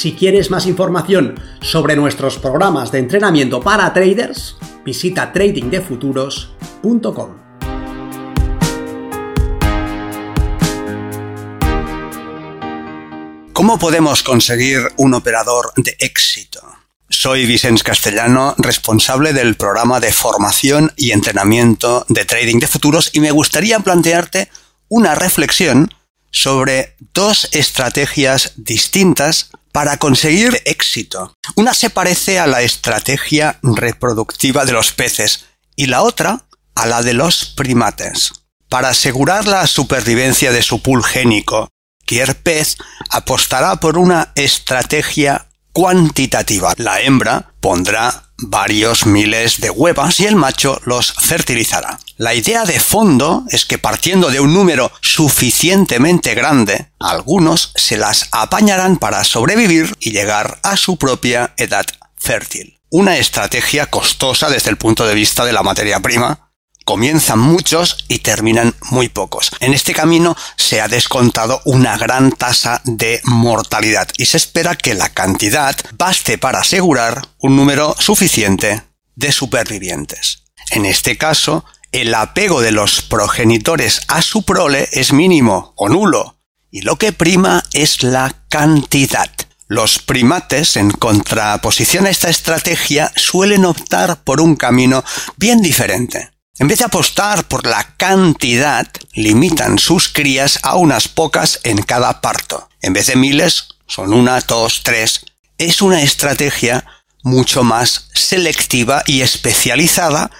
Si quieres más información sobre nuestros programas de entrenamiento para traders, visita tradingdefuturos.com. ¿Cómo podemos conseguir un operador de éxito? Soy Vicens Castellano, responsable del programa de formación y entrenamiento de trading de futuros y me gustaría plantearte una reflexión sobre dos estrategias distintas para conseguir éxito. Una se parece a la estrategia reproductiva de los peces y la otra a la de los primates. Para asegurar la supervivencia de su pool génico, cualquier pez apostará por una estrategia cuantitativa. La hembra pondrá varios miles de huevas y el macho los fertilizará. La idea de fondo es que partiendo de un número suficientemente grande, algunos se las apañarán para sobrevivir y llegar a su propia edad fértil. Una estrategia costosa desde el punto de vista de la materia prima, comienzan muchos y terminan muy pocos. En este camino se ha descontado una gran tasa de mortalidad y se espera que la cantidad baste para asegurar un número suficiente de supervivientes. En este caso, el apego de los progenitores a su prole es mínimo o nulo, y lo que prima es la cantidad. Los primates, en contraposición a esta estrategia, suelen optar por un camino bien diferente. En vez de apostar por la cantidad, limitan sus crías a unas pocas en cada parto. En vez de miles, son una, dos, tres. Es una estrategia mucho más selectiva y especializada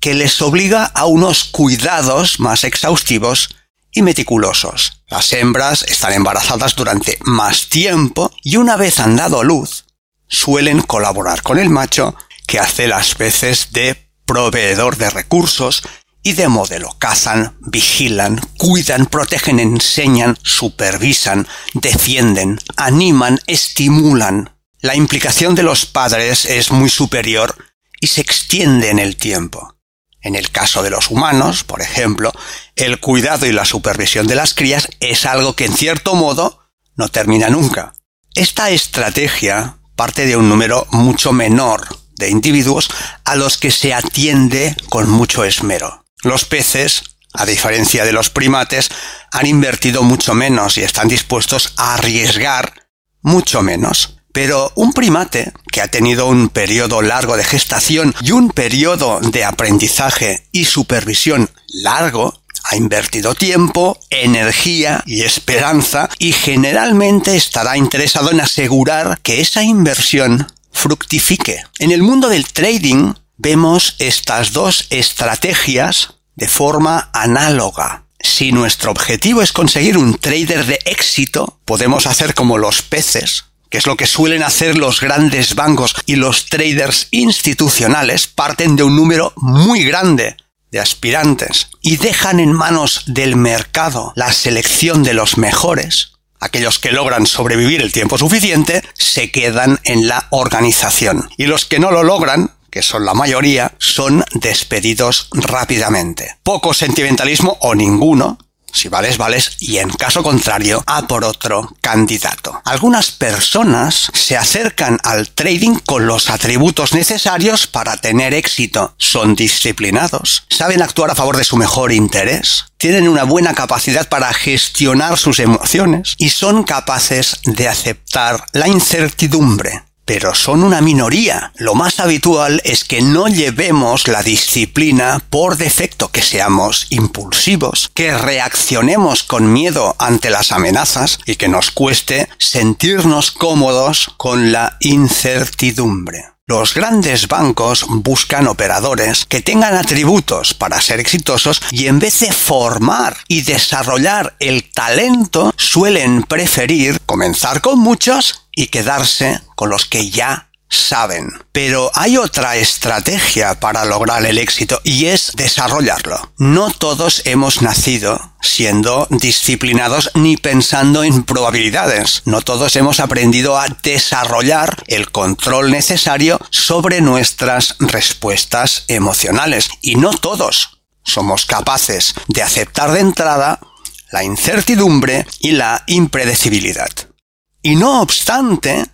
que les obliga a unos cuidados más exhaustivos y meticulosos. Las hembras están embarazadas durante más tiempo y una vez han dado luz, suelen colaborar con el macho que hace las veces de proveedor de recursos y de modelo. Cazan, vigilan, cuidan, protegen, enseñan, supervisan, defienden, animan, estimulan. La implicación de los padres es muy superior y se extiende en el tiempo. En el caso de los humanos, por ejemplo, el cuidado y la supervisión de las crías es algo que en cierto modo no termina nunca. Esta estrategia parte de un número mucho menor de individuos a los que se atiende con mucho esmero. Los peces, a diferencia de los primates, han invertido mucho menos y están dispuestos a arriesgar mucho menos. Pero un primate que ha tenido un periodo largo de gestación y un periodo de aprendizaje y supervisión largo, ha invertido tiempo, energía y esperanza y generalmente estará interesado en asegurar que esa inversión fructifique. En el mundo del trading vemos estas dos estrategias de forma análoga. Si nuestro objetivo es conseguir un trader de éxito, podemos hacer como los peces, que es lo que suelen hacer los grandes bancos y los traders institucionales, parten de un número muy grande de aspirantes y dejan en manos del mercado la selección de los mejores, aquellos que logran sobrevivir el tiempo suficiente, se quedan en la organización. Y los que no lo logran, que son la mayoría, son despedidos rápidamente. Poco sentimentalismo o ninguno, si vales, vales, y en caso contrario, a por otro candidato. Algunas personas se acercan al trading con los atributos necesarios para tener éxito. Son disciplinados, saben actuar a favor de su mejor interés, tienen una buena capacidad para gestionar sus emociones y son capaces de aceptar la incertidumbre pero son una minoría. Lo más habitual es que no llevemos la disciplina por defecto, que seamos impulsivos, que reaccionemos con miedo ante las amenazas y que nos cueste sentirnos cómodos con la incertidumbre. Los grandes bancos buscan operadores que tengan atributos para ser exitosos y en vez de formar y desarrollar el talento suelen preferir comenzar con muchos y quedarse con los que ya saben. Pero hay otra estrategia para lograr el éxito y es desarrollarlo. No todos hemos nacido siendo disciplinados ni pensando en probabilidades. No todos hemos aprendido a desarrollar el control necesario sobre nuestras respuestas emocionales. Y no todos somos capaces de aceptar de entrada la incertidumbre y la impredecibilidad. Y no obstante,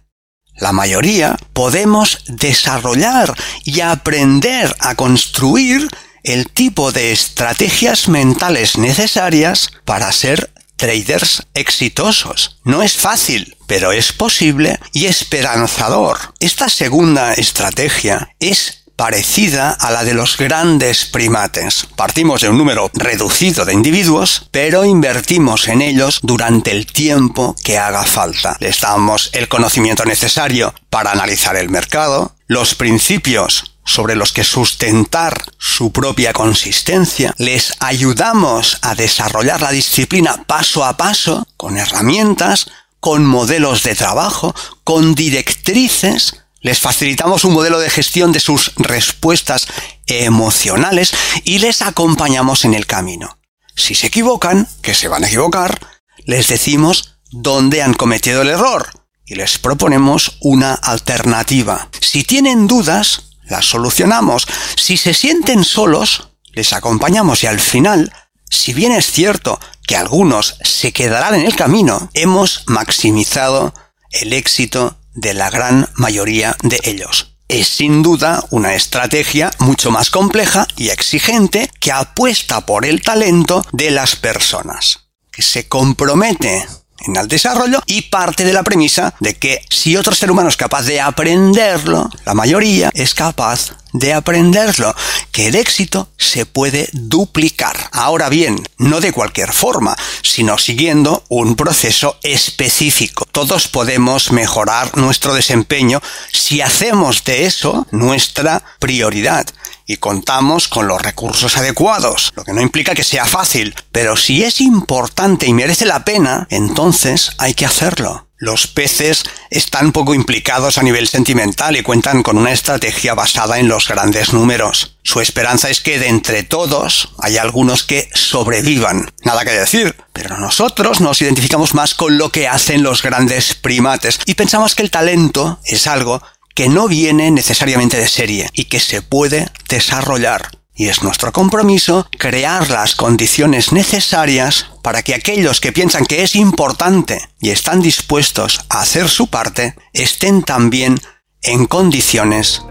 la mayoría, podemos desarrollar y aprender a construir el tipo de estrategias mentales necesarias para ser traders exitosos. No es fácil, pero es posible y esperanzador. Esta segunda estrategia es parecida a la de los grandes primates. Partimos de un número reducido de individuos, pero invertimos en ellos durante el tiempo que haga falta. Les damos el conocimiento necesario para analizar el mercado, los principios sobre los que sustentar su propia consistencia, les ayudamos a desarrollar la disciplina paso a paso, con herramientas, con modelos de trabajo, con directrices les facilitamos un modelo de gestión de sus respuestas emocionales y les acompañamos en el camino. Si se equivocan, que se van a equivocar, les decimos dónde han cometido el error y les proponemos una alternativa. Si tienen dudas, las solucionamos. Si se sienten solos, les acompañamos y al final, si bien es cierto que algunos se quedarán en el camino, hemos maximizado el éxito de la gran mayoría de ellos. Es sin duda una estrategia mucho más compleja y exigente que apuesta por el talento de las personas, que se compromete en el desarrollo y parte de la premisa de que si otro ser humano es capaz de aprenderlo, la mayoría es capaz de aprenderlo, que el éxito se puede duplicar. Ahora bien, no de cualquier forma, sino siguiendo un proceso específico. Todos podemos mejorar nuestro desempeño si hacemos de eso nuestra prioridad y contamos con los recursos adecuados, lo que no implica que sea fácil, pero si es importante y merece la pena, entonces hay que hacerlo. Los peces están poco implicados a nivel sentimental y cuentan con una estrategia basada en los grandes números. Su esperanza es que de entre todos hay algunos que sobrevivan. Nada que decir. Pero nosotros nos identificamos más con lo que hacen los grandes primates y pensamos que el talento es algo que no viene necesariamente de serie y que se puede desarrollar. Y es nuestro compromiso crear las condiciones necesarias para que aquellos que piensan que es importante y están dispuestos a hacer su parte estén también en condiciones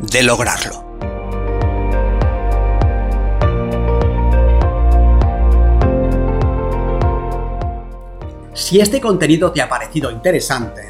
de lograrlo. Si este contenido te ha parecido interesante,